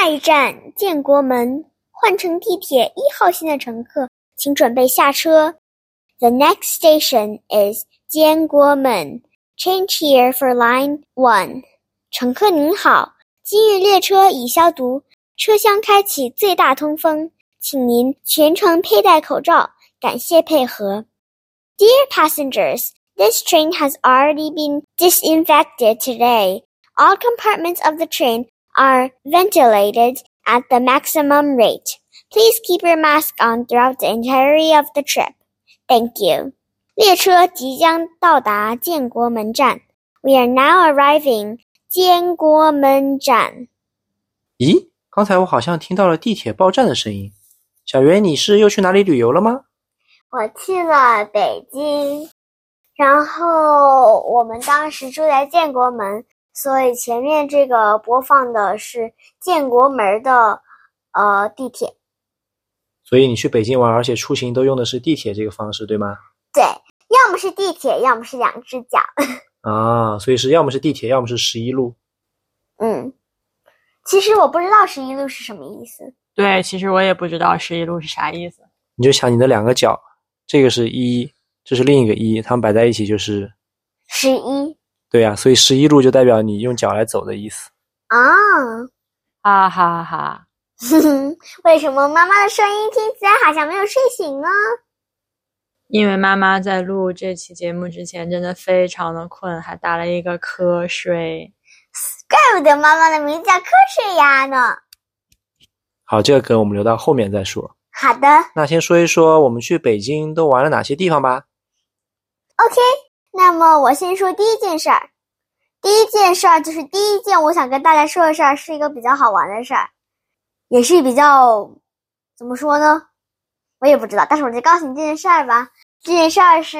下一站建国门，换乘地铁一号线的乘客，请准备下车。The next station is 建国门。Change here for line one。乘客您好，今日列车已消毒，车厢开启最大通风，请您全程佩戴口罩，感谢配合。Dear passengers, this train has already been disinfected today. All compartments of the train are ventilated at the maximum rate. Please keep your mask on throughout the entirety of the trip. Thank you. 列车即将到达建国门站。We are now arriving 建国门站。咦，刚才我好像听到了地铁报站的声音。小袁，你是又去哪里旅游了吗？我去了北京，然后我们当时住在建国门。 所以前面这个播放的是建国门的呃地铁。所以你去北京玩，而且出行都用的是地铁这个方式，对吗？对，要么是地铁，要么是两只脚。啊，所以是要么是地铁，要么是十一路。嗯，其实我不知道十一路是什么意思。对，其实我也不知道十一路是啥意思。你就想你的两个脚，这个是一，这是另一个一，它们摆在一起就是十一。对呀，所以十一路就代表你用脚来走的意思啊！哈哈哈！为什么妈妈的声音听起来好像没有睡醒呢？因为妈妈在录这期节目之前真的非常的困，还打了一个瞌睡。怪不得妈妈的名字叫瞌睡鸭呢。好，这个梗我们留到后面再说。好的。那先说一说我们去北京都玩了哪些地方吧。OK。那么我先说第一件事儿，第一件事儿就是第一件我想跟大家说的事儿，是一个比较好玩的事儿，也是比较怎么说呢？我也不知道，但是我就告诉你这件事儿吧。这件事儿是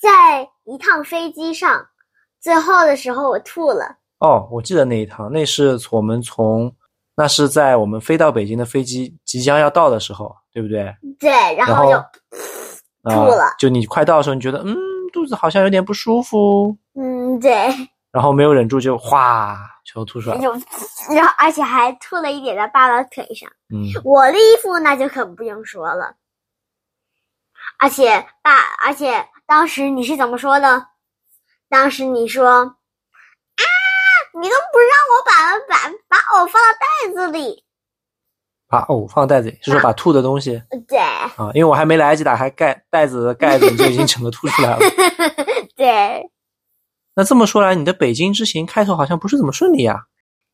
在一趟飞机上，最后的时候我吐了。哦，我记得那一趟，那是我们从那是在我们飞到北京的飞机即将要到的时候，对不对？对，然后就吐了。就你快到的时候，你觉得嗯。肚子好像有点不舒服，嗯，对，然后没有忍住就哗，全都吐出来，就，然后而且还吐了一点在爸爸腿上，嗯，我的衣服那就可不用说了，而且爸，而且当时你是怎么说的？当时你说啊，你都不让我把把把我放到袋子里。把藕放袋子里，是说把吐的东西。对。啊，因为我还没来得及打开盖袋子的盖子，你就已经整个吐出来了。对。那这么说来，你的北京之行开头好像不是怎么顺利呀？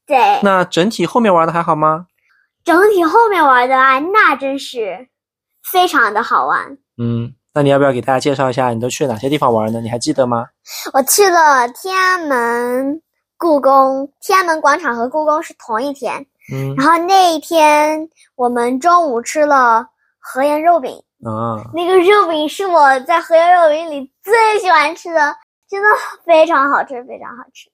对。那整体后面玩的还好吗？整体后面玩的啊，那真是非常的好玩。嗯，那你要不要给大家介绍一下，你都去了哪些地方玩呢？你还记得吗？我去了天安门、故宫。天安门广场和故宫是同一天。嗯，然后那一天我们中午吃了河盐肉饼啊，那个肉饼是我在河盐肉饼里最喜欢吃的，真的非常好吃，非常好吃。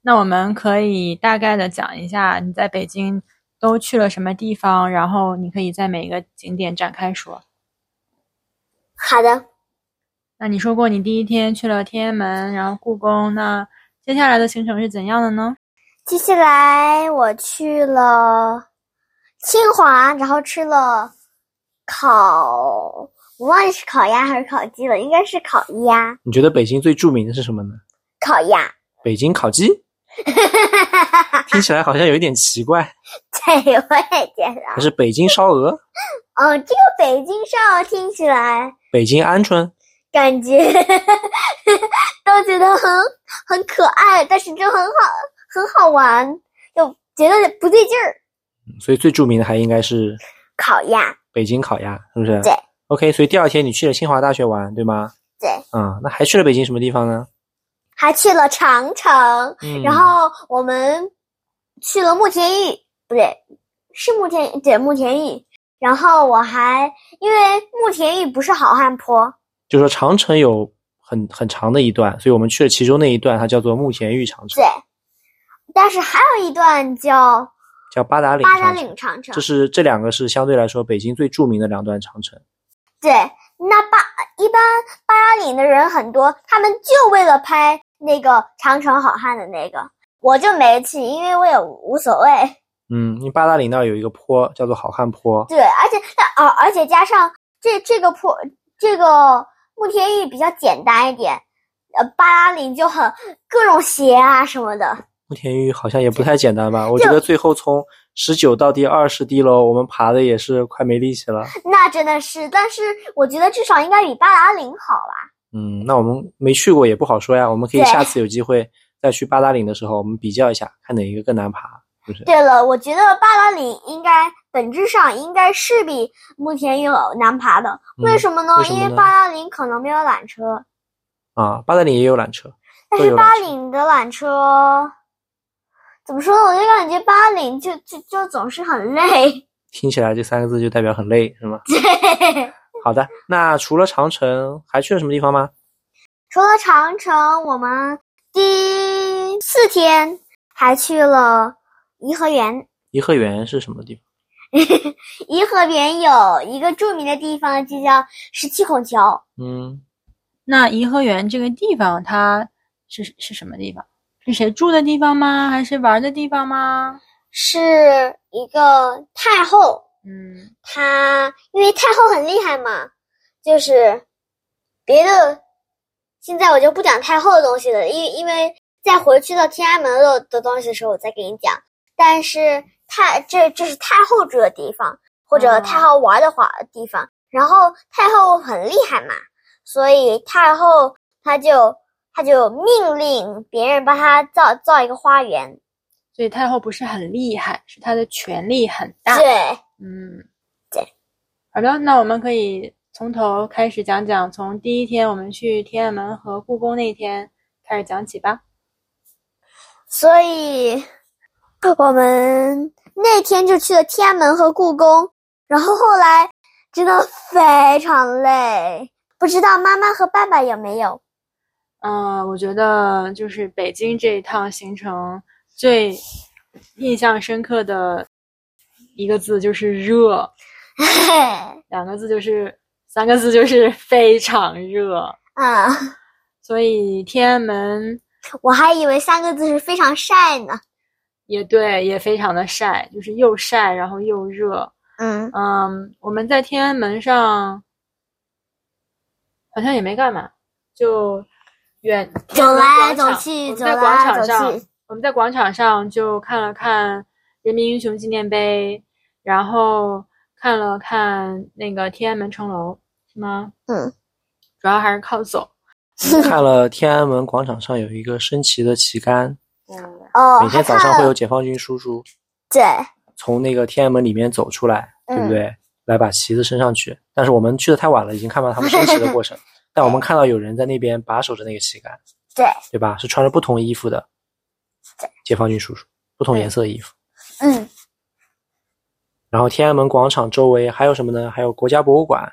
那我们可以大概的讲一下你在北京都去了什么地方，然后你可以在每个景点展开说。好的。那你说过你第一天去了天安门，然后故宫，那接下来的行程是怎样的呢？接下来我去了清华，然后吃了烤，我忘记是烤鸭还是烤鸡了，应该是烤鸭。你觉得北京最著名的是什么呢？烤鸭。北京烤鸡。听起来好像有一点奇怪。对，我也觉得。还是北京烧鹅。哦，这个北京烧鹅听起来。北京鹌鹑。感觉 都觉得很很可爱，但是就很好。很好玩，又觉得不对劲儿，所以最著名的还应该是烤鸭，北京烤鸭，是不是？对。OK，所以第二天你去了清华大学玩，对吗？对。嗯，那还去了北京什么地方呢？还去了长城，然后我们去了慕田峪，不对，是慕田，对慕田峪。然后我还因为慕田峪不是好汉坡，就说长城有很很长的一段，所以我们去了其中那一段，它叫做慕田峪长城。对。但是还有一段叫叫八达岭八达岭长城，这是这两个是相对来说北京最著名的两段长城。对，那八一般八达岭的人很多，他们就为了拍那个长城好汉的那个，我就没去，因为我也无所谓。嗯，因为八达岭那儿有一个坡叫做好汉坡，对，而且而而且加上这这个坡，这个慕天峪比较简单一点，呃，八达岭就很各种斜啊什么的。慕田峪好像也不太简单吧？我觉得最后从十九到第二十滴楼，我们爬的也是快没力气了。那真的是，但是我觉得至少应该比八达岭好吧。嗯，那我们没去过也不好说呀。我们可以下次有机会再去八达岭的时候，我们比较一下，看哪一个更难爬，是不是？对了，我觉得八达岭应该本质上应该是比慕田峪难爬的。嗯为什么呢？为么呢因为八达岭可能没有缆车，啊，八达岭也有缆车，但是八达岭的缆车怎么说呢？我就感觉八达岭就就就总是很累。听起来这三个字就代表很累，是吗？对。好的，那除了长城，还去了什么地方吗？除了长城，我们第四天还去了颐和园。颐和园是什么地方？颐和园有一个著名的地方，就叫十七孔桥。嗯，那颐和园这个地方，它是是什么地方？是谁住的地方吗？还是玩的地方吗？是一个太后，嗯她因为太后很厉害嘛，就是别的，现在我就不讲太后的东西了，因因为在回去到天安门的的东西的时候，我再给你讲。但是太这这是太后住的地方，或者哦太后玩的话地方。然后太后很厉害嘛，所以太后她就她就命令别人帮他造造一个花园。所以太后不是很厉害，是她的权力很大。对，嗯，对。好的，那我们可以从头开始讲讲，从第一天我们去天安门和故宫那天开始讲起吧。所以我们那天就去了天安门和故宫，然后后来真的非常累，不知道妈妈和爸爸有没有？嗯，我觉得就是北京这一趟行程最印象深刻的一个字就是热，两个字就是三个字就是非常热。啊，所以天安门我还以为三个字是非常晒呢。也对，也非常的晒，就是又晒然后又热。嗯，嗯，我们在天安门上好像也没干嘛，就远走来走去，走在广来走场上，去。我们在广场上就看了看人民英雄纪念碑，然后看了看那个天安门城楼，是吗？嗯，主要还是靠走。看了天安门广场上有一个升旗的旗杆，嗯，哦，每天早上会有解放军叔叔对，从那个天安门里面走出来，对不嗯对？来把旗子升上去。但是我们去的太晚了，已经看不到他们升旗的过程。但我们看到有人在那边把守着那个旗杆，对，对吧？是穿着不同衣服的解放军叔叔，不同颜色的衣服。嗯，然后天安门广场周围还有什么呢？还有国家博物馆，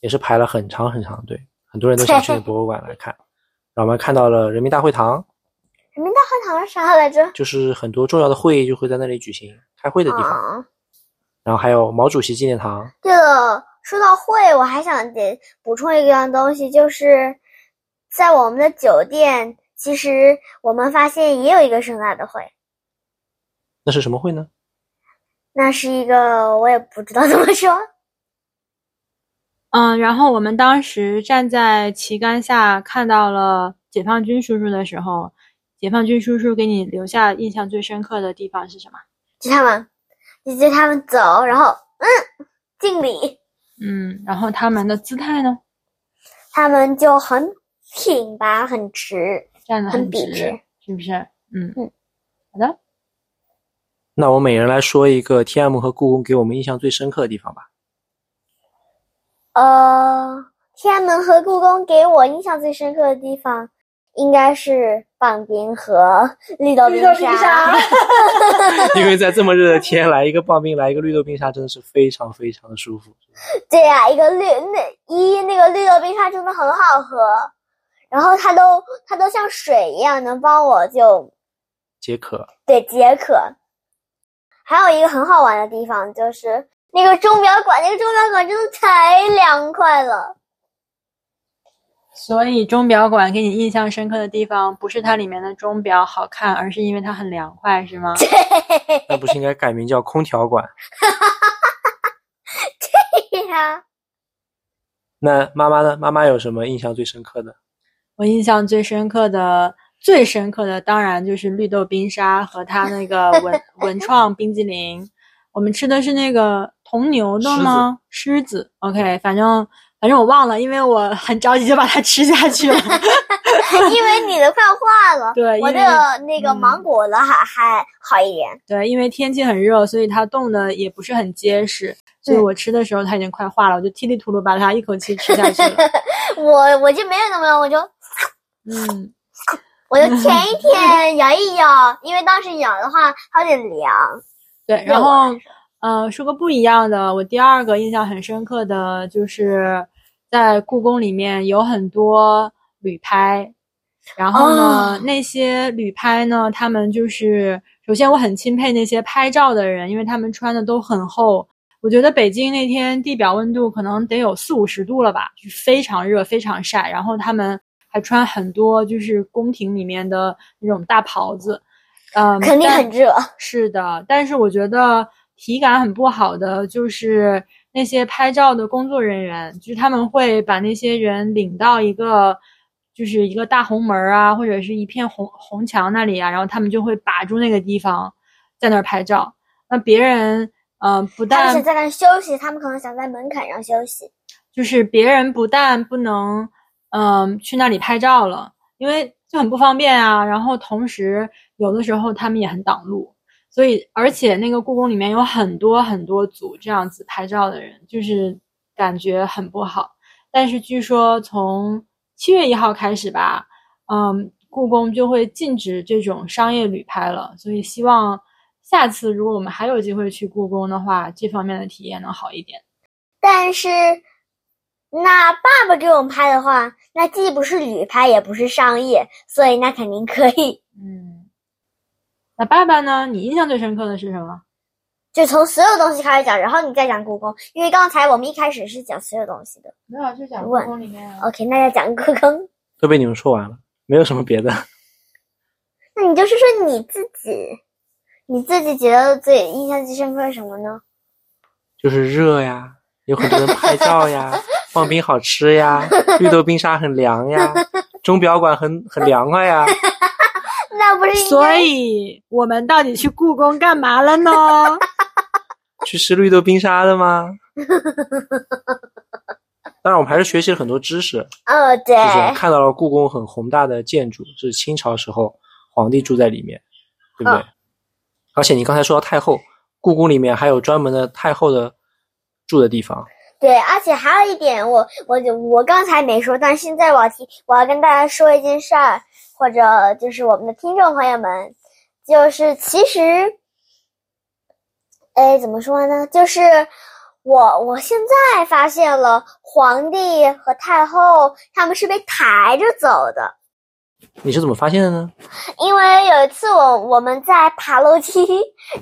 也是排了很长很长的队，很多人都想去那个 博物馆来看。然后我们看到了人民大会堂，人民大会堂是啥来着？就是很多重要的会议就会在那里举行开会的地方。啊，然后还有毛主席纪念堂，对了，说到会，我还想得补充一样东西，就是在我们的酒店，其实我们发现也有一个盛大的会，那是什么会呢？那是一个我也不知道怎么说。嗯，然后我们当时站在旗杆下看到了解放军叔叔的时候，解放军叔叔给你留下印象最深刻的地方是什么？就他们，就就他们走，然后嗯，敬礼，嗯，然后他们的姿态呢，他们就很挺拔，很直。站得很笔直，是不是？嗯嗯，好的。那我每人来说一个天安门和故宫给我们印象最深刻的地方吧。呃，天安门和故宫给我印象最深刻的地方，应该是棒冰和绿豆冰沙。因为在这么热的天，来一个棒冰，来一个绿豆冰沙，真的是非常非常的舒服。对呀、一个绿那一那个绿豆冰沙真的很好喝，然后它都它都像水一样，能帮我就解渴，对解渴。还有一个很好玩的地方就是那个钟表馆，那个钟表馆真的太凉快了。所以钟表馆给你印象深刻的地方，不是它里面的钟表好看，而是因为它很凉快，是吗？那不是应该改名叫空调馆？对呀，那妈妈呢？妈妈有什么印象最深刻的？我印象最深刻的、最深刻的，当然就是绿豆冰沙和它那个文 文创冰激凌。我们吃的是那个铜牛的吗？狮子。OK，反正反正我忘了，因为我很着急就把它吃下去了。因为你的快化了，对，我的那个嗯芒果的还还好一点。对，因为天气很热，所以它冻的也不是很结实，所以嗯我吃的时候它已经快化了，我就踢里涂噜把它一口气吃下去了。我我就没有那么，我就嗯，我就舔一舔，咬一咬，因为当时咬的话它有点凉。对，然后，呃，说个不一样的，我第二个印象很深刻的就是在故宫里面有很多旅拍，然后呢，哦那些旅拍呢，他们就是首先我很钦佩那些拍照的人，因为他们穿的都很厚。我觉得北京那天地表温度可能得有四五十度了吧，就是非常热，非常晒。然后他们还穿很多就是宫廷里面的那种大袍子，嗯，肯定很热。是的，但是我觉得体感很不好的就是那些拍照的工作人员，就是他们会把那些人领到一个就是一个大红门儿啊，或者是一片红红墙那里啊，然后他们就会把住那个地方，在那儿拍照。那别人嗯、呃不但在那休息，他们可能想在门槛上休息。就是别人不但不能嗯、去那里拍照了，因为就很不方便啊。然后同时有的时候他们也很挡路，所以而且那个故宫里面有很多很多组这样子拍照的人，就是感觉很不好。但是据说从七月一号开始吧，嗯，故宫就会禁止这种商业旅拍了。所以希望下次如果我们还有机会去故宫的话，这方面的体验能好一点。但是，那爸爸给我们拍的话，那既不是旅拍，也不是商业，所以那肯定可以。嗯，那爸爸呢？你印象最深刻的是什么？就从所有东西开始讲，然后你再讲故宫，因为刚才我们一开始是讲所有东西的。没有，就讲故宫里面啊。OK，那要讲故宫，都被你们说完了，没有什么别的。那你就是说你自己，你自己觉得最印象最深刻是什么呢？就是热呀，有很多人拍照呀，放冰好吃呀，绿豆冰沙很凉呀，钟表馆很很凉快呀。那不是所以我们到底去故宫干嘛了呢？去吃绿豆冰沙的吗？当然，我们还是学习了很多知识，哦，对，就是看到了故宫很宏大的建筑，是清朝时候皇帝住在里面，对不对？嗯而且你刚才说到太后，故宫里面还有专门的太后的住的地方。对，而且还有一点，我我就我刚才没说，但现在我要提，我要跟大家说一件事儿，或者就是我们的听众朋友们，就是其实，哎，怎么说呢？就是我我现在发现了，皇帝和太后他们是被抬着走的，你是怎么发现的呢？因为有一次我我们在爬楼梯，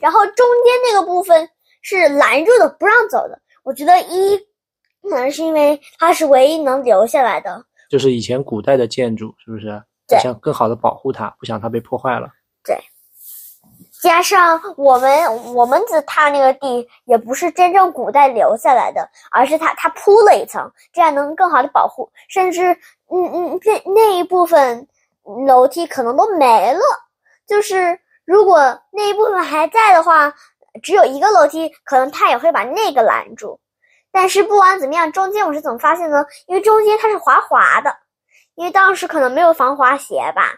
然后中间那个部分是拦住的，不让走的。我觉得一可能是因为它是唯一能留下来的，就是以前古代的建筑，是不是？对想更好的保护它，不想它被破坏了。对加上我们我们只踏那个地，也不是真正古代留下来的，而是它它铺了一层，这样能更好的保护。甚至嗯嗯，那那一部分楼梯可能都没了。就是如果那一部分还在的话，只有一个楼梯，可能它也会把那个拦住。但是不管怎么样，中间我是怎么发现呢？因为中间它是滑滑的，因为当时可能没有防滑鞋吧。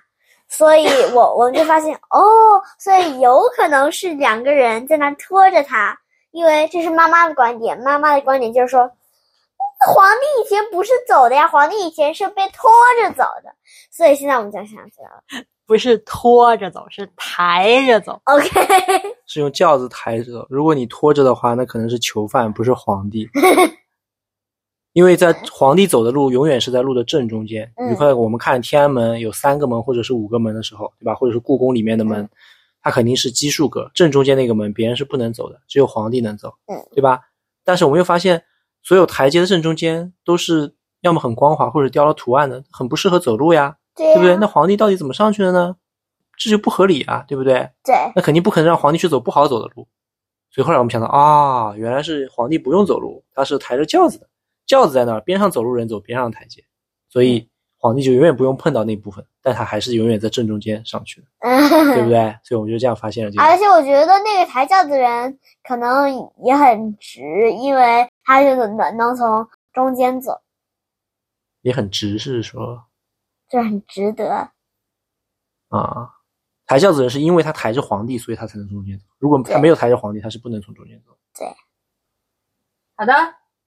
所以我我们就发现哦，所以有可能是两个人在那拖着他，因为这是妈妈的观点。妈妈的观点就是说，皇帝以前不是走的呀，皇帝以前是被拖着走的。所以现在我们就想起来了。不是拖着走，是抬着走。OK，是用轿子抬着走。如果你拖着的话，那可能是囚犯，不是皇帝。因为在皇帝走的路永远是在路的正中间。嗯你看，我们看天安门有三个门或者是五个门的时候，对吧？或者是故宫里面的门，嗯它肯定是奇数格，正中间那个门别人是不能走的，只有皇帝能走，嗯，对吧？但是我们又发现，所有台阶的正中间都是要么很光滑，或者雕了图案的，很不适合走路呀，对对不对？那皇帝到底怎么上去的呢？这就不合理啊，对不对？对那肯定不可能让皇帝去走不好走的路。所以后来我们想到啊，原来是皇帝不用走路，他是抬着轿子的，轿子在那儿，边上走路人走边上的台阶，所以皇帝就永远不用碰到那部分，但他还是永远在正中间上去的，对不对？所以我们就这样发现了这个。而且我觉得那个抬轿子的人可能也很直，因为他是能能从中间走，也很直，是说这很值得。啊，抬轿子人是因为他抬着皇帝，所以他才能从中间走。如果他没有抬着皇帝，他是不能从中间走。对好的，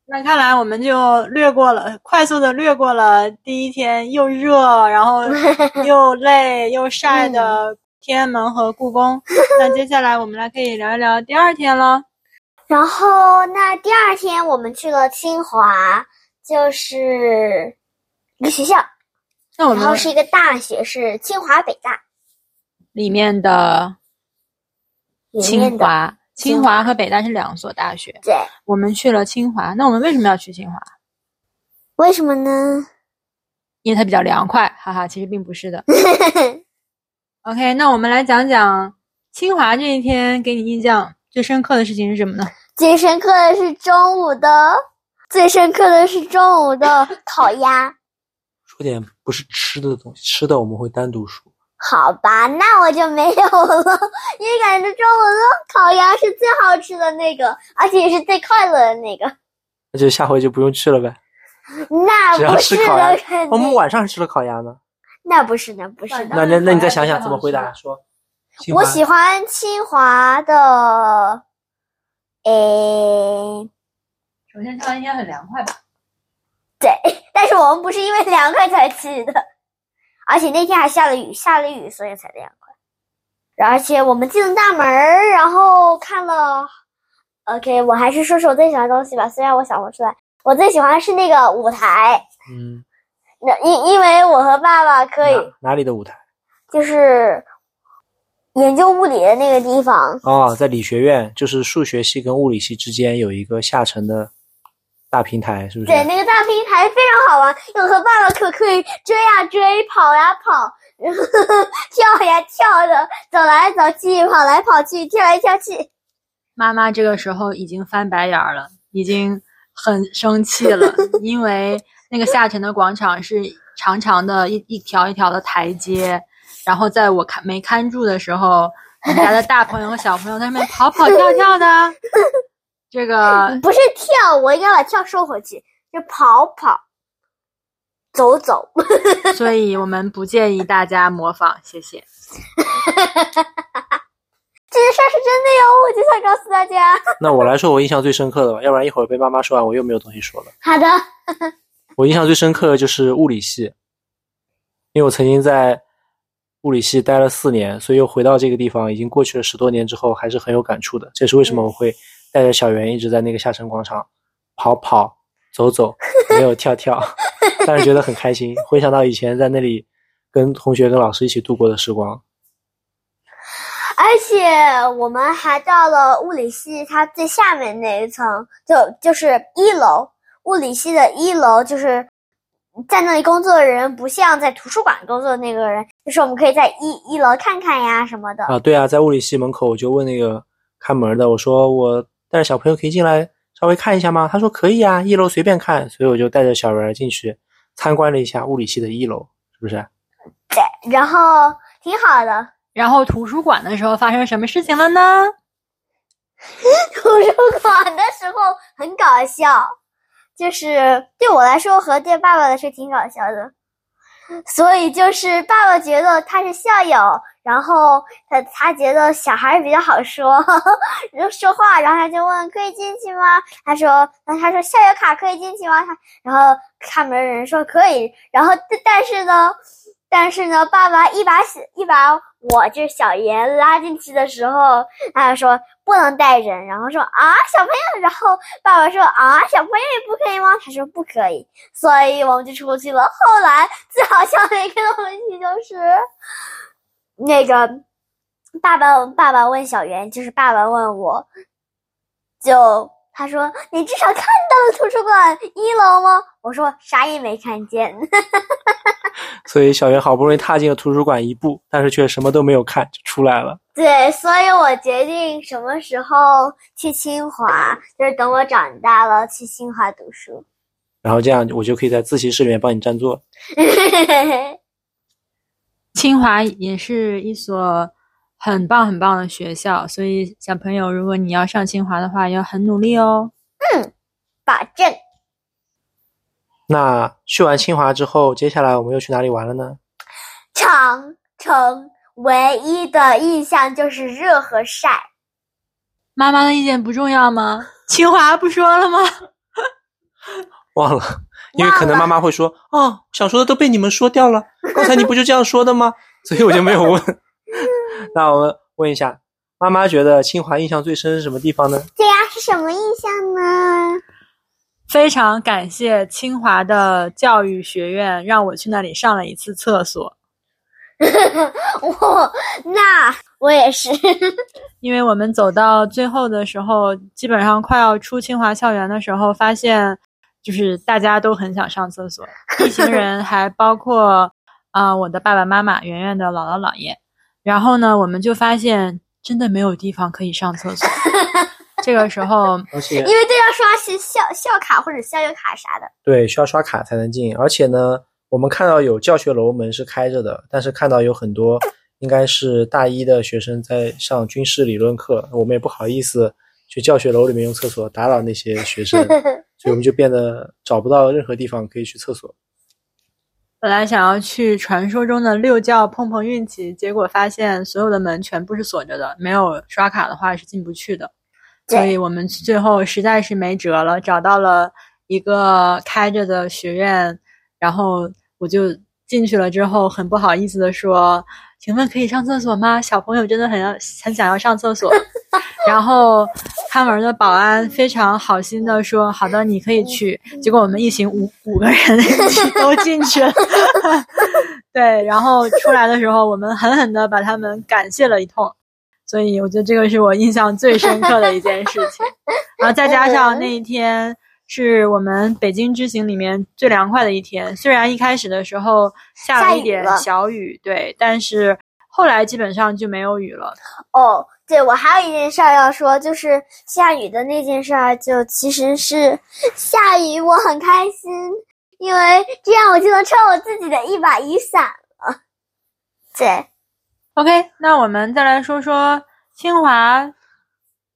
那看来我们就略过了，快速的略过了第一天又热，然后 又累又晒的天安门和故宫。那接下来我们来可以聊一聊第二天了。然后那第二天我们去了清华，就是一个学校，那我们然后是一个大学，是清华北大里面的清。华，清华和北大是两所大学。对，我们去了清华，那我们为什么要去清华？为什么呢？因为它比较凉快，哈哈，其实并不是的。OK，那我们来讲讲清华这一天给你印象最深刻的事情是什么呢？最深刻的是中午的，最深刻的是中午的 烤鸭。说点不是吃的东西，吃的我们会单独说。好吧，那我就没有了，因为感觉中午的烤鸭是最好吃的那个，而且也是最快乐的那个。那就下回就不用去了呗。那不是吃烤鸭的，肯我们。晚上吃了烤鸭呢。那不是的，不是的。那那那你再想想怎么回答？说，我喜欢清华的，诶，首先，它应该很凉快吧？对，但是我们不是因为凉快才去的，而且那天还下了雨，下了雨所以才凉快。而且我们进了大门儿，然后看了，OK，我还是说说我最喜欢的东西吧，虽然我想不出来。我最喜欢的是那个舞台，嗯，那因因为我和爸爸可以哪哪里的舞台？就是研究物理的那个地方，哦，在理学院，就是数学系跟物理系之间有一个下沉的大平台，是不是？对，那个大平台非常好玩，我和爸爸可可以追呀追，跑呀跑，然 后跳呀跳的，走来走去，跑来跑去，跳来跳去。妈妈这个时候已经翻白眼儿了，已经很生气了，因为那个下沉的广场是长长的一一条一条的台阶，然后在我看没看住的时候，我们家的大朋友和小朋友在上面跑跑跳跳的，这个 不是跳，我应该把跳收回去，就跑跑，走走。所以我们不建议大家模仿，谢谢。这件事儿是真的哟，我就想告诉大家。那我来说我印象最深刻的吧，要不然一会儿被妈妈说完，我又没有东西说了。好的，我印象最深刻的就是物理系，因为我曾经在物理系待了四年，所以又回到这个地方，已经过去了十多年之后，还是很有感触的。这是为什么我会带着小圆一直在那个下沉广场跑跑走走，没有跳跳，但是觉得很开心。回想到以前在那里跟同学、跟老师一起度过的时光，而且我们还到了物理系它最下面那一层，就就是一楼。物理系的一楼就是在那里工作的人，不像在图书馆工作的那个人，就是我们可以在一一楼看看呀什么的。啊，对啊，在物理系门口，我就问那个看门的，我说我带着小朋友可以进来稍微看一下吗？他说可以啊，一楼随便看，所以我就带着小人儿进去参观了一下物理系的一楼，是不是？对，然后挺好的。然后图书馆的时候发生什么事情了呢？图书馆的时候很搞笑，就是对我来说和对爸爸来说挺搞笑的。所以就是爸爸觉得他是校友，然后他他觉得小孩比较好说，然后说话，然后他就问可以进去吗？他说，那他说校园卡可以进去吗？他然后看门人说可以，然后但是呢，但是呢，爸爸一把一把我就是小严拉进去的时候，他就说不能带人，然后说啊小朋友，然后爸爸说啊小朋友也不可以吗？他说不可以，所以我们就出去了。后来最好笑的一个东西就是那个爸爸爸爸问小圆，就是爸爸问我，就他说：“你至少看到了图书馆一楼吗？”我说：“啥也没看见。”所以小圆好不容易踏进了图书馆一步，但是却什么都没有看就出来了。对，所以我决定什么时候去清华，就是等我长大了去清华读书。然后这样我就可以在自习室里面帮你占座。清华也是一所。很棒很棒的学校，所以小朋友，如果你要上清华的话，要很努力哦。嗯，保证。那去完清华之后，接下来我们又去哪里玩了呢？长城唯一的印象就是热和晒。妈妈的意见不重要吗？清华不说了吗？忘了，因为可能妈妈会说：“哦，想说的都被你们说掉了。刚才你不就这样说的吗？”所以我就没有问。那我们问一下，妈妈觉得清华印象最深是什么地方呢？对呀，是什么印象呢？非常感谢清华的教育学院，让我去那里上了一次厕所。我那我也是，因为我们走到最后的时候，基本上快要出清华校园的时候，发现就是大家都很想上厕所，一行人还包括啊我的爸爸妈妈、圆圆的姥姥姥爷。然后呢，我们就发现真的没有地方可以上厕所。这个时候，而且因为都要刷是校校卡或者校友卡啥的，对，需要刷卡才能进。而且呢，我们看到有教学楼门是开着的，但是看到有很多应该是大一的学生在上军事理论课，我们也不好意思去教学楼里面用厕所打扰那些学生，所以我们就变得找不到任何地方可以去厕所。本来想要去传说中的六教碰碰运气，结果发现所有的门全部是锁着的，没有刷卡的话是进不去的。所以我们最后实在是没辙了，找到了一个开着的学院，然后我就进去了。之后很不好意思的说：“请问可以上厕所吗？小朋友真的很要很想要上厕所。”然后看门的保安非常好心的说：“好的，你可以去。”结果我们一行五五个人 都进去了。对，然后出来的时候，我们狠狠的把他们感谢了一通。所以我觉得这个是我印象最深刻的一件事情。然后再加上那一天是我们北京之行里面最凉快的一天，虽然一开始的时候下了一点小雨，对，但是后来基本上就没有雨了。哦。对，我还有一件事儿要说，就是下雨的那件事儿，就其实是 下雨我很开心，因为这样我就能撑我自己的一把雨伞了。对，OK，那我们再来说说清华。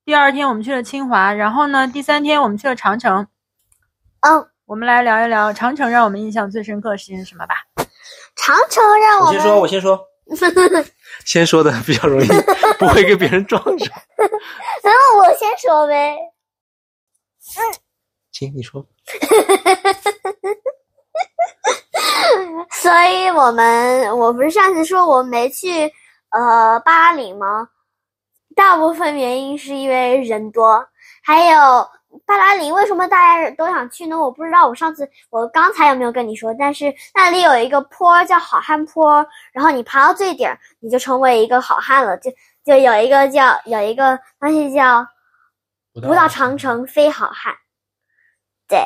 第二天我们去了清华，然后呢，第三天我们去了长城。嗯，我们来聊一聊长城让我们印象最深刻的事情是什么吧。长城让我先说，我先说。先说的比较容易，不会跟别人撞上。然后我先说呗。嗯，行，你说。所以我们，我不是上次说我没去呃巴黎吗？大部分原因是因为人多，还有。巴达林为什么大家都想去呢？我不知道。我上次我刚才有没有跟你说？但是那里有一个坡叫好汉坡，然后你爬到最顶，你就成为一个好汉了。就就有一个叫有一个东西叫“不到长城非好汉”。对，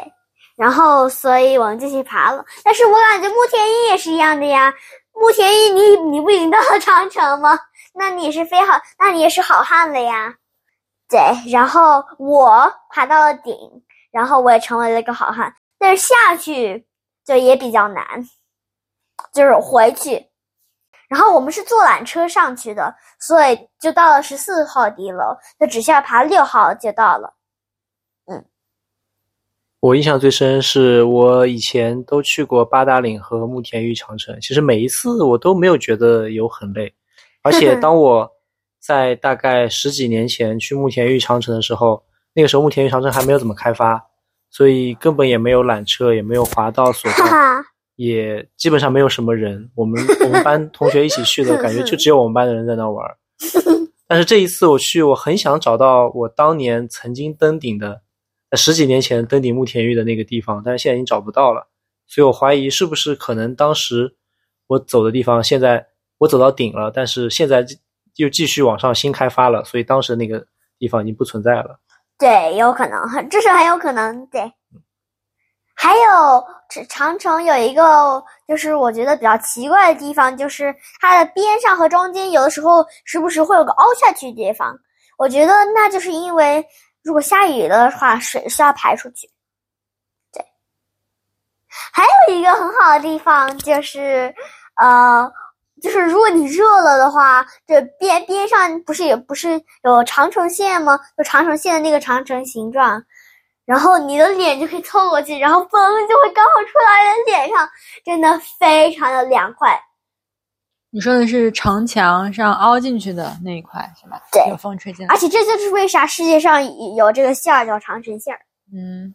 然后所以我们就去爬了。但是我感觉慕田一也是一样的呀。慕田一，你你不已经到了长城吗？那你是非好，那你也是好汉了呀。对，然后我爬到了顶，然后我也成为了一个好汉。但是下去就也比较难，就是回去。然后我们是坐缆车上去的，所以就到了十四号地楼，就只需要爬六号就到了。嗯，我印象最深是我以前都去过八达岭和慕田峪长城，其实每一次我都没有觉得有很累，而且 当我。在大概十几年前去慕田峪长城的时候，那个时候慕田峪长城还没有怎么开发，所以根本也没有缆车，也没有滑道索道，也基本上没有什么人。我们我们班 同学一起去的感觉就只有我们班的人在那玩。但是这一次我去，我很想找到我当年曾经登顶的，十几年前登顶慕田峪的那个地方，但是现在已经找不到了。所以我怀疑是不是可能当时我走的地方，现在我走到顶了，但是现在。又继续往上新开发了，所以当时那个地方已经不存在了。对，有可能，这是很有可能。对，还有长城有一个，就是我觉得比较奇怪的地方，就是它的边上和中间有的时候时不时会有个凹下去的地方。我觉得那就是因为如果下雨的话，水是要排出去。对，还有一个很好的地方就是，呃。就是如果你热了的话，这边边上不是也不是有长城线吗？有长城线的那个长城形状，然后你的脸就可以凑过去，然后风就会刚好吹来你脸上，真的非常的凉快。你说的是城墙上凹进去的那一块是吧？对，有风吹进来。而且这就是为啥世界上有这个线儿叫长城线儿。嗯，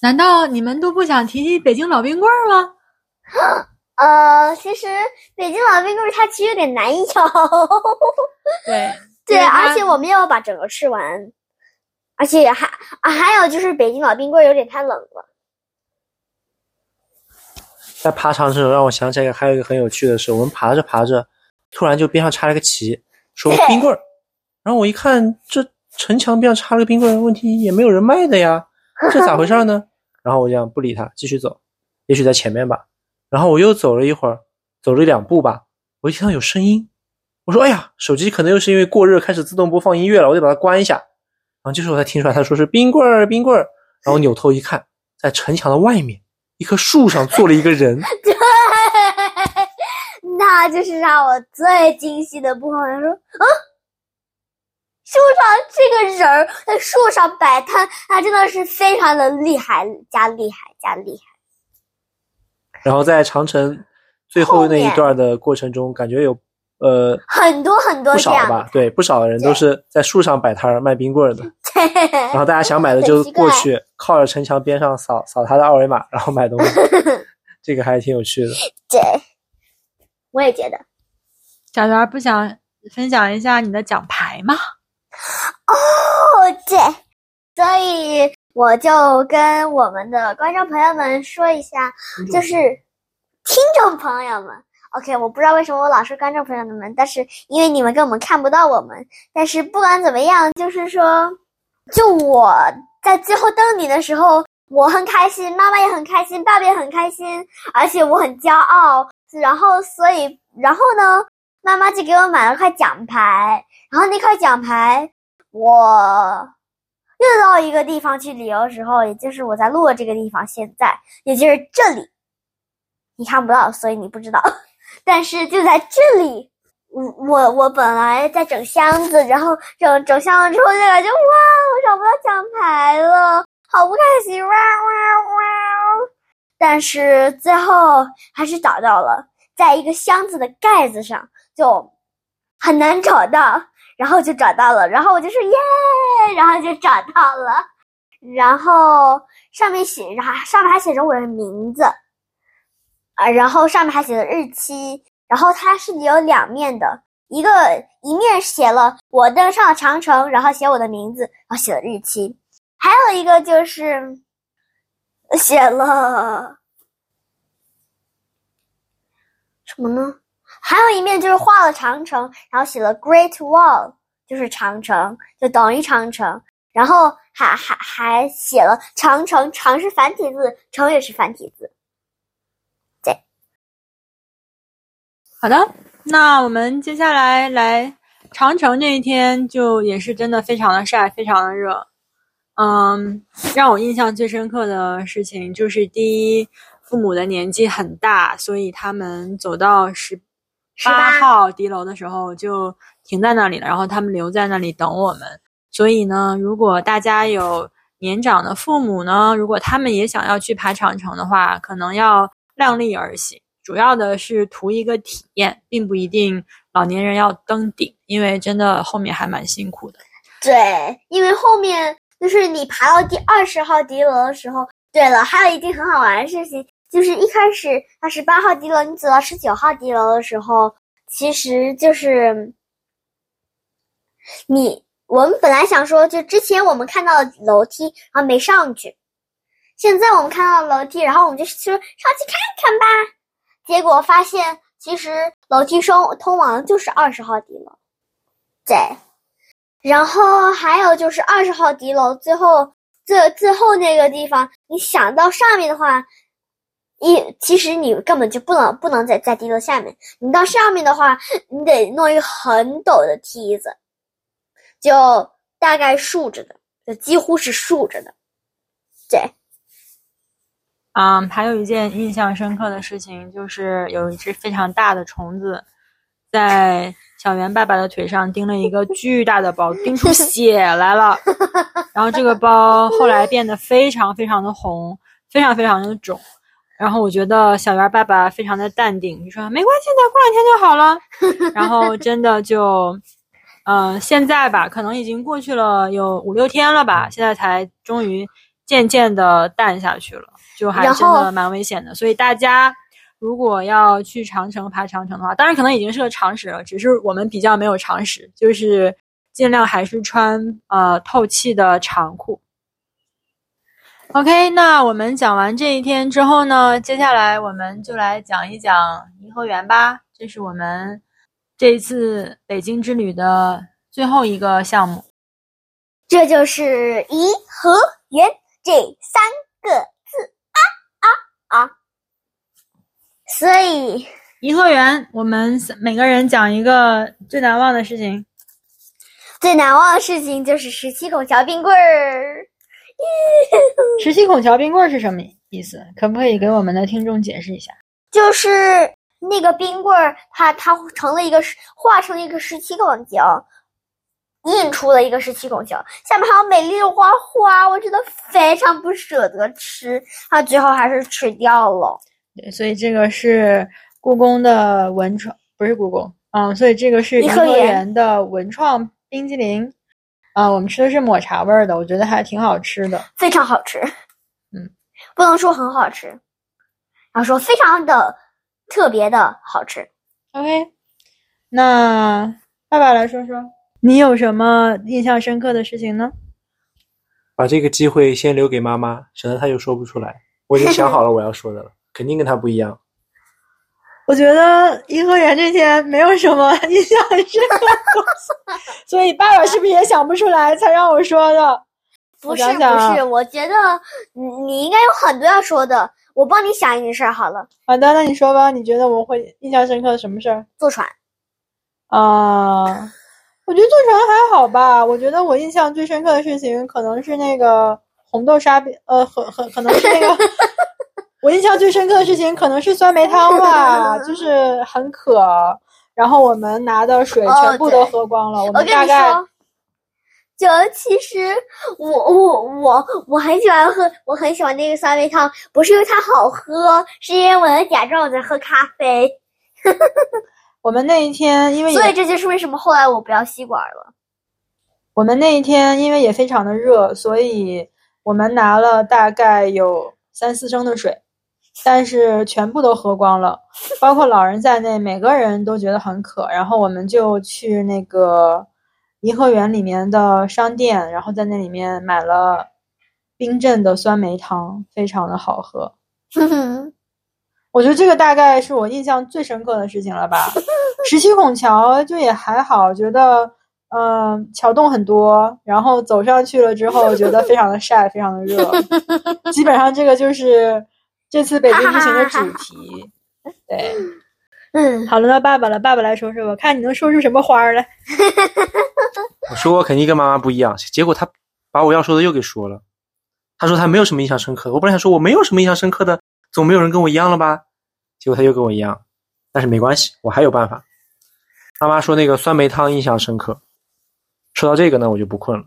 难道你们都不想提提北京老冰棍儿吗？呃，其实北京老冰棍它其实有点难咬。对对，而且我们要把整个吃完，而且还啊还有就是北京老冰棍有点太冷了。在爬长城让我想起来还有一个很有趣的事，我们爬着爬着，突然就边上插了个旗，说冰棍儿。然后我一看，这城墙边上插了个冰棍儿，问题也没有人卖的呀，这咋回事呢？然后我就不理他，继续走，也许在前面吧。然后我又走了一会儿，走了两步吧，我一听到有声音，我说：“哎呀，手机可能又是因为过热开始自动播放音乐了，我得把它关一下。”然后这时候我才听出来，他说是冰棍儿，冰棍儿。然后扭头一看，在城墙的外面，一棵树上坐了一个人。对，那就是让我最惊喜的部分。他说啊，树上这个人儿在树上摆摊，他真的是非常的厉害，加厉害，加厉害。然后在长城最后那一段的过程中，感觉有呃很多很多不少吧，对，不少的人都是在树上摆摊儿卖冰棍的。然后大家想 买的就过去，靠着城墙边上扫扫他的二维码，然后买东西。这个还挺有趣的。对，我也觉得。小圆不想分享一下你的奖牌吗？哦，对，所以。我就跟我们的观众朋友们说一下，就是听众朋友们，OK，我不知道为什么我老是观众朋友们，但是因为你们根本看不到我们，但是不管怎么样，就是说，就我在最后瞪你的时候，我很开心，妈妈也很开心，爸爸也很开心，而且我很骄傲，然后所以，然后呢，妈妈就给我买了块奖牌，然后那块奖牌我。又到一个地方去旅游的时候，也就是我在录的这个地方，现在也就是这里，你看不到，所以你不知道。但是就在这里，我我我本来在整箱子，然后整整箱子之后就感觉哇，我找不到奖牌了，好不开心，哇哇哇！但是最后还是找到了，在一个箱子的盖子上，就很难找到。然后就找到了，然后我就说耶，然后就找到了，然后上面写，然后上面还写着我的名字，啊，然后上面还写了日期，然后它是有两面的，一个一面写了我登上了长城，然后写我的名字，然后写了日期，还有一个就是写了什么呢？还有一面就是画了长城，然后写了 Great Wall，就是长城，就等于长城。然后还还还写了长城，长是繁体字，城也是繁体字。对，好的，那我们接下来来长城这一天，就也是真的非常的晒，非常的热。嗯，让我印象最深刻的事情就是第一，父母的年纪很大，所以他们走到十。八号敌楼的时候就停在那里了，然后他们留在那里等我们。所以呢，如果大家有年长的父母呢，如果他们也想要去爬长城的话，可能要量力而行。主要的是图一个体验，并不一定老年人要登顶，因为真的后面还蛮辛苦的。对，因为后面就是你爬到第二十号敌楼的时候，对了，还有一件很好玩的事情。就是一开始，它是八号敌楼，你走到十九号敌楼的时候，其实就是你我们本来想说，就之前我们看到楼梯，然后没上去，现在我们看到楼梯，然后我们就说上去看看吧。结果发现，其实楼梯通通往就是二十号敌楼。对，然后还有就是二十号敌楼，最后最最后那个地方，你想到上面的话，一其实你根本就不能不能在在地楼下面，你到上面的话，你得弄一个很陡的梯子，就大概竖着的，就几乎是竖着的，对。嗯，还有一件印象深刻的事情，就是有一只非常大的虫子，在小圆爸爸的腿上钉了一个巨大的包，钉出血来了。然后这个包后来变得非常非常的红，非常非常的肿。然后我觉得小圆爸爸非常的淡定，就说没关系的，过两天就好了。然后真的就，呃，现在吧，可能已经过去了有五六天了吧，现在才终于渐渐的淡下去了。就还真的蛮危险的，所以大家如果要去长城爬长城的话，当然可能已经是个常识了，只是我们比较没有常识，就是尽量还是穿呃透气的长裤。OK，那我们讲完这一天之后呢，接下来我们就来讲一讲颐和园吧，这是我们这一次北京之旅的最后一个项目。这就是颐和园这三个字。啊啊啊，所以颐和园，我们每个人讲一个最难忘的事情。最难忘的事情就是十七孔桥冰棍儿。十七孔桥冰棍儿是什么意思？可不可以给我们的听众解释一下？就是那个冰棍儿，它它成了一个画成了一个十七孔桥。印出了一个十七孔桥，下面还有美丽的花花，我真的非常不舍得吃，它最后还是吃掉了。对，所以这个是故宫的文创，不是故宫，嗯，所以这个是颐和园的文创冰激凌，啊，我们吃的是抹茶味儿的，我觉得还挺好吃的，非常好吃，嗯，不能说很好吃，要说非常的特别的好吃。OK，那爸爸来说说。你有什么印象深刻的事情呢？把这个机会先留给妈妈，省得她又说不出来。我已经想好了我要说的了，肯定跟她不一样。我觉得颐和园这天没有什么 印象深刻的，所以爸爸是不是也想不出来才让我说的？不是不是，我觉得你你应该有很多要说的，我帮你想一件事儿好了。好的，那你说吧，你觉得我会印象深刻的什么事儿？坐船。啊。我觉得坐船还好吧。我觉得我印象最深刻的事情可能是那个红豆沙冰，呃，很很可能是那个。我印象最深刻的事情可能是酸梅汤吧，就是很渴，然后我们拿的水全部都喝光了。我们大概。就其实我我我我很喜欢喝，我很喜欢那个酸梅汤，不是因为它好喝，是因为我在假装我在喝咖啡。我们那一天，因为所以这就是为什么后来我不要吸管了。我们那一天因为也非常的热，所以我们拿了大概有三四升的水，但是全部都喝光了，包括老人在内，每个人都觉得很渴。然后我们就去那个颐和园里面的商店，然后在那里面买了冰镇的酸梅汤，非常的好喝。我觉得这个大概是我印象最深刻的事情了吧。十七孔桥就也还好，觉得嗯桥洞很多，然后走上去了之后觉得非常的晒，非常的热。基本上这个就是这次北京之行的主题。对，嗯，好了，到爸爸了，爸爸来说说吧，看你能说出什么花来。我说我肯定跟妈妈不一样，结果他把我要说的又给说了。他说他没有什么印象深刻，我本来想说我没有什么印象深刻的。总没有人跟我一样了吧？结果他又跟我一样，但是没关系，我还有办法。妈妈说那个酸梅汤印象深刻。说到这个呢，我就不困了。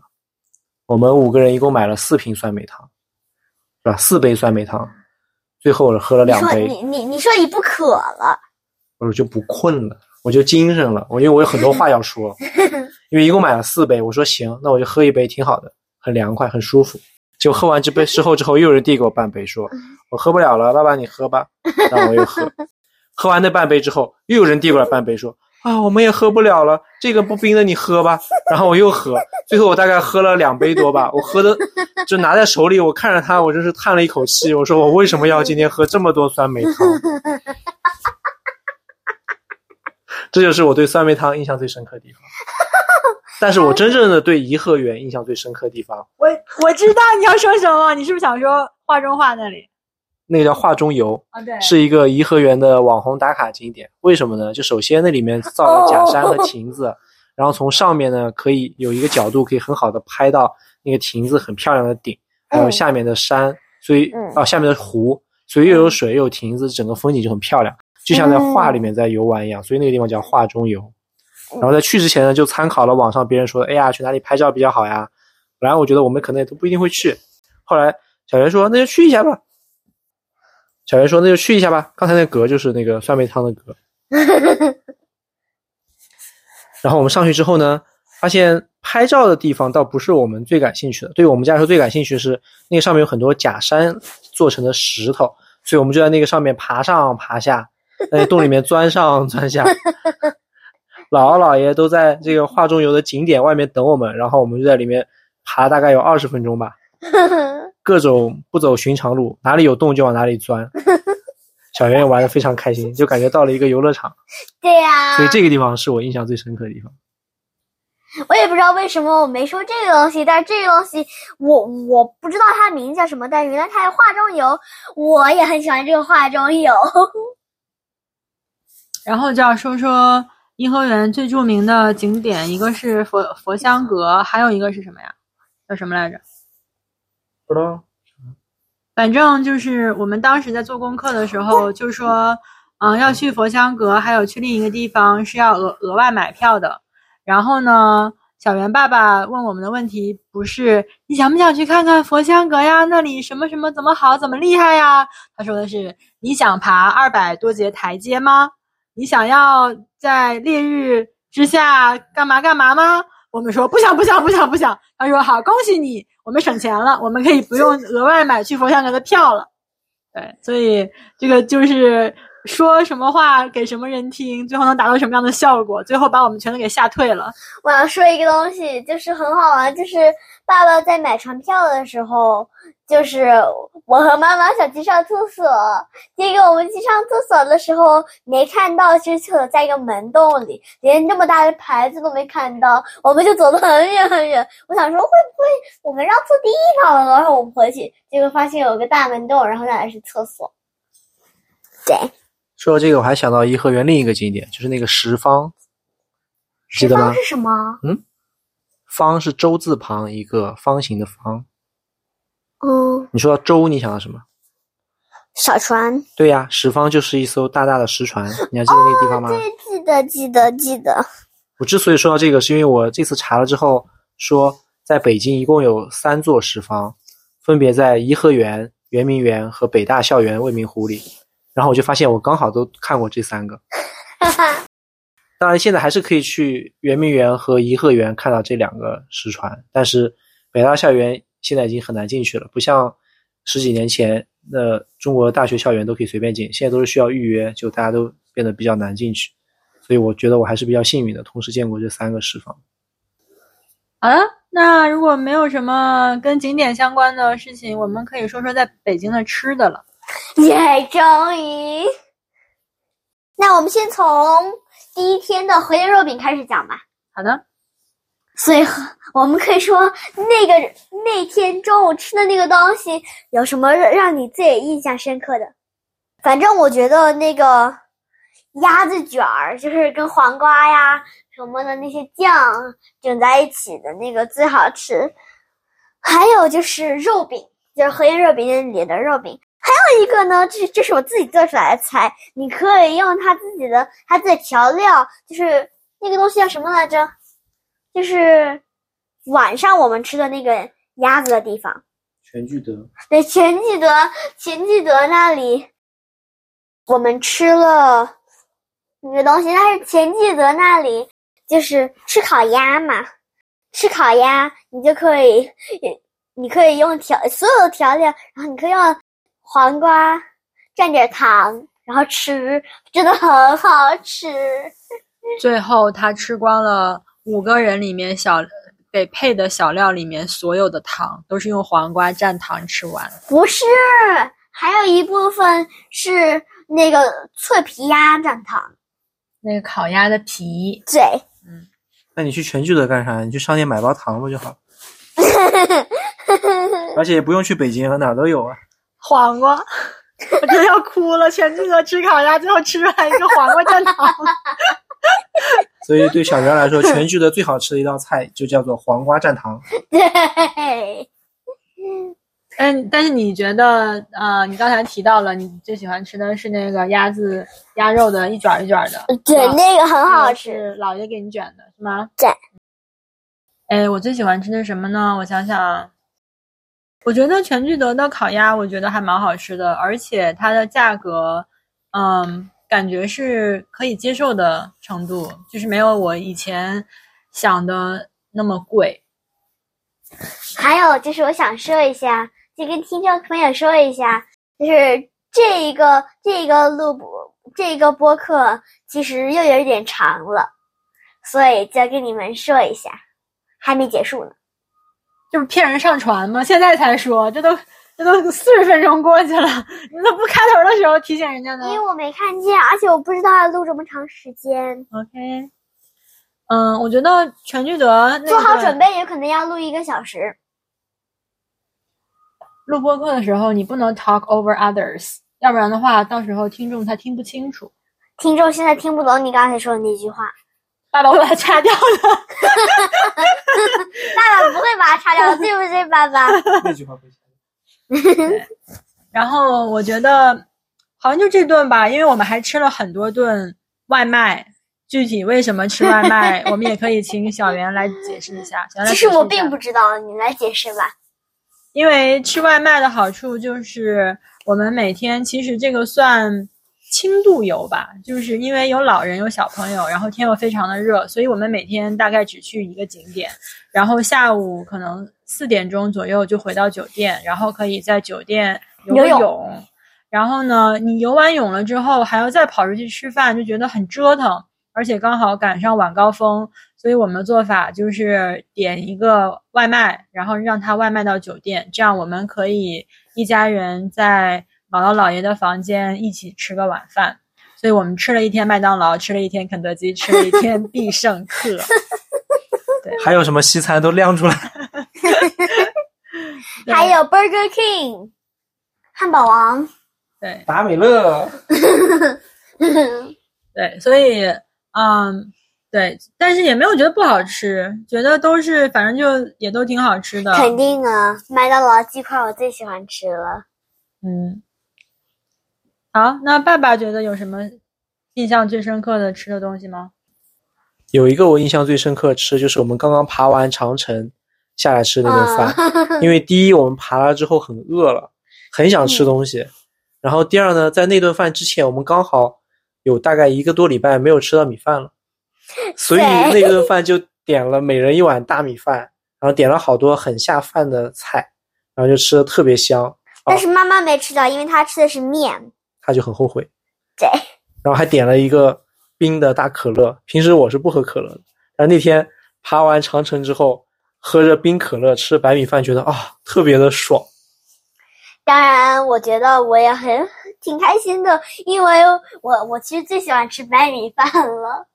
我们五个人一共买了四瓶酸梅汤，是吧？四杯酸梅汤，最后喝了两杯。你你你说你不渴了？我就不困了，我就精神了。我因为我有很多话要说，因为一共买了四杯，我说行，那我就喝一杯，挺好的，很凉快，很舒服。就喝完这杯之后，之后又有人递给我半杯，说 我喝不了了，爸爸你喝吧。然后我又喝，喝完那半杯之后，又有人递过来半杯，说啊我们也喝不了了，这个不冰的你喝吧。然后我又喝，最后我大概喝了两杯多吧。我喝的就拿在手里，我看着它，我真是叹了一口气。我说我为什么要今天喝这么多酸梅汤？这就是我对酸梅汤印象最深刻的地方。但是我真正的对颐和园印象最深刻的地方，我我知道你要说什么，你是不是想说画中画那里？那个叫画中游，啊，对，是一个颐和园的网红打卡景点。为什么呢？就首先那里面造了假山和亭子，然后从上面呢可以有一个角度，可以很好的拍到那个亭子很漂亮的顶，还有下面的山，所以嗯啊下面的湖，所以又有水又有亭子，整个风景就很漂亮，就像在画里面在游玩一样。所以那个地方叫画中游。然后在去之前呢，就参考了网上别人说，哎呀，去哪里拍照比较好呀？本来我觉得我们可能也都不一定会去，后来小袁说那就去一下吧。小袁说那就去一下吧。刚才那格就是那个酸梅汤的格。然后我们上去之后呢，发现拍照的地方倒不是我们最感兴趣的。对于我们家来说，最感兴趣的是那个上面有很多假山做成的石头，所以我们就在那个上面爬上爬下，在洞里面钻上钻下。姥姥姥爷都在这个画中游的景点外面等我们，然后我们就在里面爬了大概有二十分钟吧，各种不走寻常路，哪里有洞就往哪里钻。小圆圆玩的非常开心，就感觉到了一个游乐场，对呀、所以这个地方是我印象最深刻的地方。我也不知道为什么我没说这个东西，但是这个东西我我不知道它名字叫什么，但原来它是画中游，我也很喜欢这个画中游。然后就要说说颐和园最著名的景点，一个是佛佛香阁，还有一个是什么呀？叫什么来着？不知道，反正就是我们当时在做功课的时候就说，嗯，要去佛香阁，还有去另一个地方是要额额外买票的。然后呢，小圆爸爸问我们的问题不是你想不想去看看佛香阁呀？那里什么什么怎么好，怎么厉害呀？他说的是你想爬二百多节台阶吗？你想要在烈日之下干嘛干嘛吗？我们说不想不想不想不想。他说好，恭喜你，我们省钱了，我们可以不用额外买去佛像阁的票了。对，所以这个就是说什么话给什么人听，最后能达到什么样的效果，最后把我们全都给吓退了。我要说一个东西，就是很好玩，就是爸爸在买船票的时候，就是我和妈妈想去上厕所，结果我们去上厕所的时候没看到，其实厕所在一个门洞里，连这么大的牌子都没看到，我们就走得很远很远。我想说会不会我们绕错地方了？然后我们回去，结果发现有个大门洞，然后那里是厕所。对，说到这个，我还想到颐和园另一个景点，就是那个十方，记得吗十方？是什么？嗯方是舟字旁一个方形的方。嗯，你说到舟，你想到什么？小船。对呀，十方就是一艘大大的石船，你还记得那个地方吗？对，记得记得记得。我之所以说到这个，是因为我这次查了之后说，在北京一共有三座石方，分别在颐和园、圆明园和北大校园未名湖里。然后我就发现我刚好都看过这三个。哈哈，当然，现在还是可以去圆明园和颐和园看到这两个石船，但是北大校园现在已经很难进去了，不像十几年前那中国大学校园都可以随便进，现在都是需要预约，就大家都变得比较难进去。所以我觉得我还是比较幸运的，同时见过这三个石方。好了，那如果没有什么跟景点相关的事情，我们可以说说在北京的吃的了。耶！终于，那我们先从第一天的荷叶肉饼开始讲吧。好的，所以我们可以说，那个那天中午吃的那个东西有什么让你最印象深刻的？反正我觉得那个鸭子卷儿，就是跟黄瓜呀什么的那些酱整在一起的那个最好吃。还有就是肉饼，就是荷叶肉饼里的肉饼。还有一个呢，这这是我自己做出来的菜，你可以用它自己的它自己的调料，就是那个东西叫什么来着？就是晚上我们吃的那个鸭子的地方。全聚德，对，全聚德，全聚德那里，我们吃了那个东西，但是全聚德那里就是吃烤鸭嘛，吃烤鸭你就可以，你可以用调所有的调料，然后你可以用黄瓜蘸点糖，然后吃，真的很好吃。最后他吃光了五个人里面小给配的小料里面所有的糖，都是用黄瓜蘸糖吃完。不是，还有一部分是那个脆皮鸭蘸糖。那个烤鸭的皮，对，那你去全聚德干啥？你去商店买包糖不就好？而且也不用去北京，哪儿都有啊。黄瓜，我真的要哭了。全聚德吃烤鸭，最后吃出来一个黄瓜蘸糖。所以对小袁来说，全聚德最好吃的一道菜就叫做黄瓜蘸糖。对，嗯，但是你觉得，呃，你刚才提到了，你最喜欢吃的是那个鸭子鸭肉的一卷儿一卷儿的，对，那个很好吃。是姥爷给你卷的是吗？对。哎，我最喜欢吃的什么呢？我想想啊，我觉得全聚德的烤鸭，我觉得还蛮好吃的，而且它的价格，嗯，感觉是可以接受的程度，就是没有我以前想的那么贵。还有就是，我想说一下，就跟听众朋友说一下，就是这一个这一个录播这一个播客其实又有一点长了，所以就跟你们说一下，还没结束呢。就是骗人上传吗？现在才说，这都这都四十分钟过去了，你怎么不开头的时候提醒人家呢因为我没看见，而且我不知道要录这么长时间。？OK，嗯，我觉得全聚德、那个、做好准备，有可能要录一个小时。录播课的时候，你不能 talk over others，要不然的话，到时候听众他听不清楚。听众现在听不懂你刚才说的那句话，爸爸会把它掐掉的。爸爸不会把它擦掉的，对不对，爸爸？那句话不行。然后我觉得好像就这顿吧，因为我们还吃了很多顿外卖。具体为什么吃外卖，我们也可以请小袁来解释一下。其实我并不知道，你来解释吧。因为吃外卖的好处就是，我们每天其实这个算轻度游吧，就是因为有老人有小朋友，然后天又非常的热，所以我们每天大概只去一个景点，然后下午可能四点钟左右就回到酒店，然后可以在酒店游泳。然后呢，你游完泳了之后，还要再跑出去吃饭，就觉得很折腾，而且刚好赶上晚高峰，所以我们的做法就是点一个外卖，然后让他外卖到酒店，这样我们可以一家人在姥姥姥爷的房间一起吃个晚饭。所以我们吃了一天麦当劳，吃了一天肯德基，吃了一天必胜客。对还有什么西餐都亮出来。对还有 Burger King，汉堡王。对达美乐，对，所以嗯，对，但是也没有觉得不好吃，觉得都是反正就也都挺好吃的。肯定啊，麦当劳鸡块我最喜欢吃了。嗯，好，那爸爸觉得有什么印象最深刻的吃的东西吗？有一个我印象最深刻吃，就是我们刚刚爬完长城下来吃那顿饭。啊，因为第一，我们爬了之后很饿了，很想吃东西。然后第二呢，在那顿饭之前，我们刚好有大概一个多礼拜没有吃到米饭了，所以那顿饭就点了每人一碗大米饭，然后点了好多很下饭的菜，然后就吃的特别香。但是妈妈没吃到，因为她吃的是面。他就很后悔，对，然后还点了一个冰的大可乐。平时我是不喝可乐的，但那天爬完长城之后，喝着冰可乐，吃白米饭，觉得啊特别的爽。当然，我觉得我也很挺开心的，因为我我其实最喜欢吃白米饭了，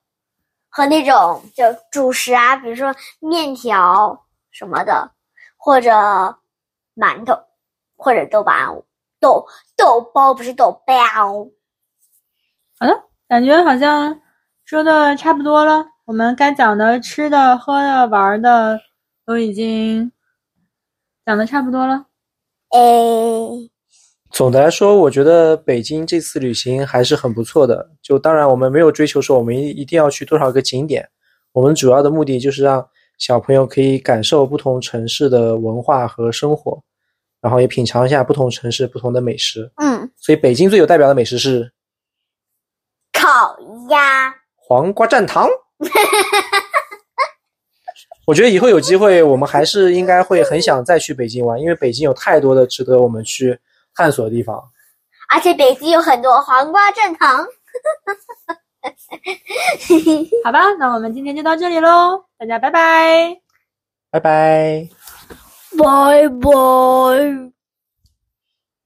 和那种就主食啊，比如说面条什么的，或者馒头，或者豆包豆豆包不是豆包。好了，感觉好像说的差不多了，我们该讲的吃的、喝的、玩的都已经讲的差不多了。哎，总的来说，我觉得北京这次旅行还是很不错的。就当然，我们没有追求说我们一一定要去多少个景点，我们主要的目的就是让小朋友可以感受不同城市的文化和生活，然后也品尝一下不同城市不同的美食。嗯，所以，北京最有代表的美食是烤鸭，黄瓜蘸糖。我觉得以后有机会，我们还是应该会很想再去北京玩，因为北京有太多的值得我们去探索的地方。而且北京有很多黄瓜蘸糖。好吧，那我们今天就到这里喽，大家拜拜。拜拜。拜拜。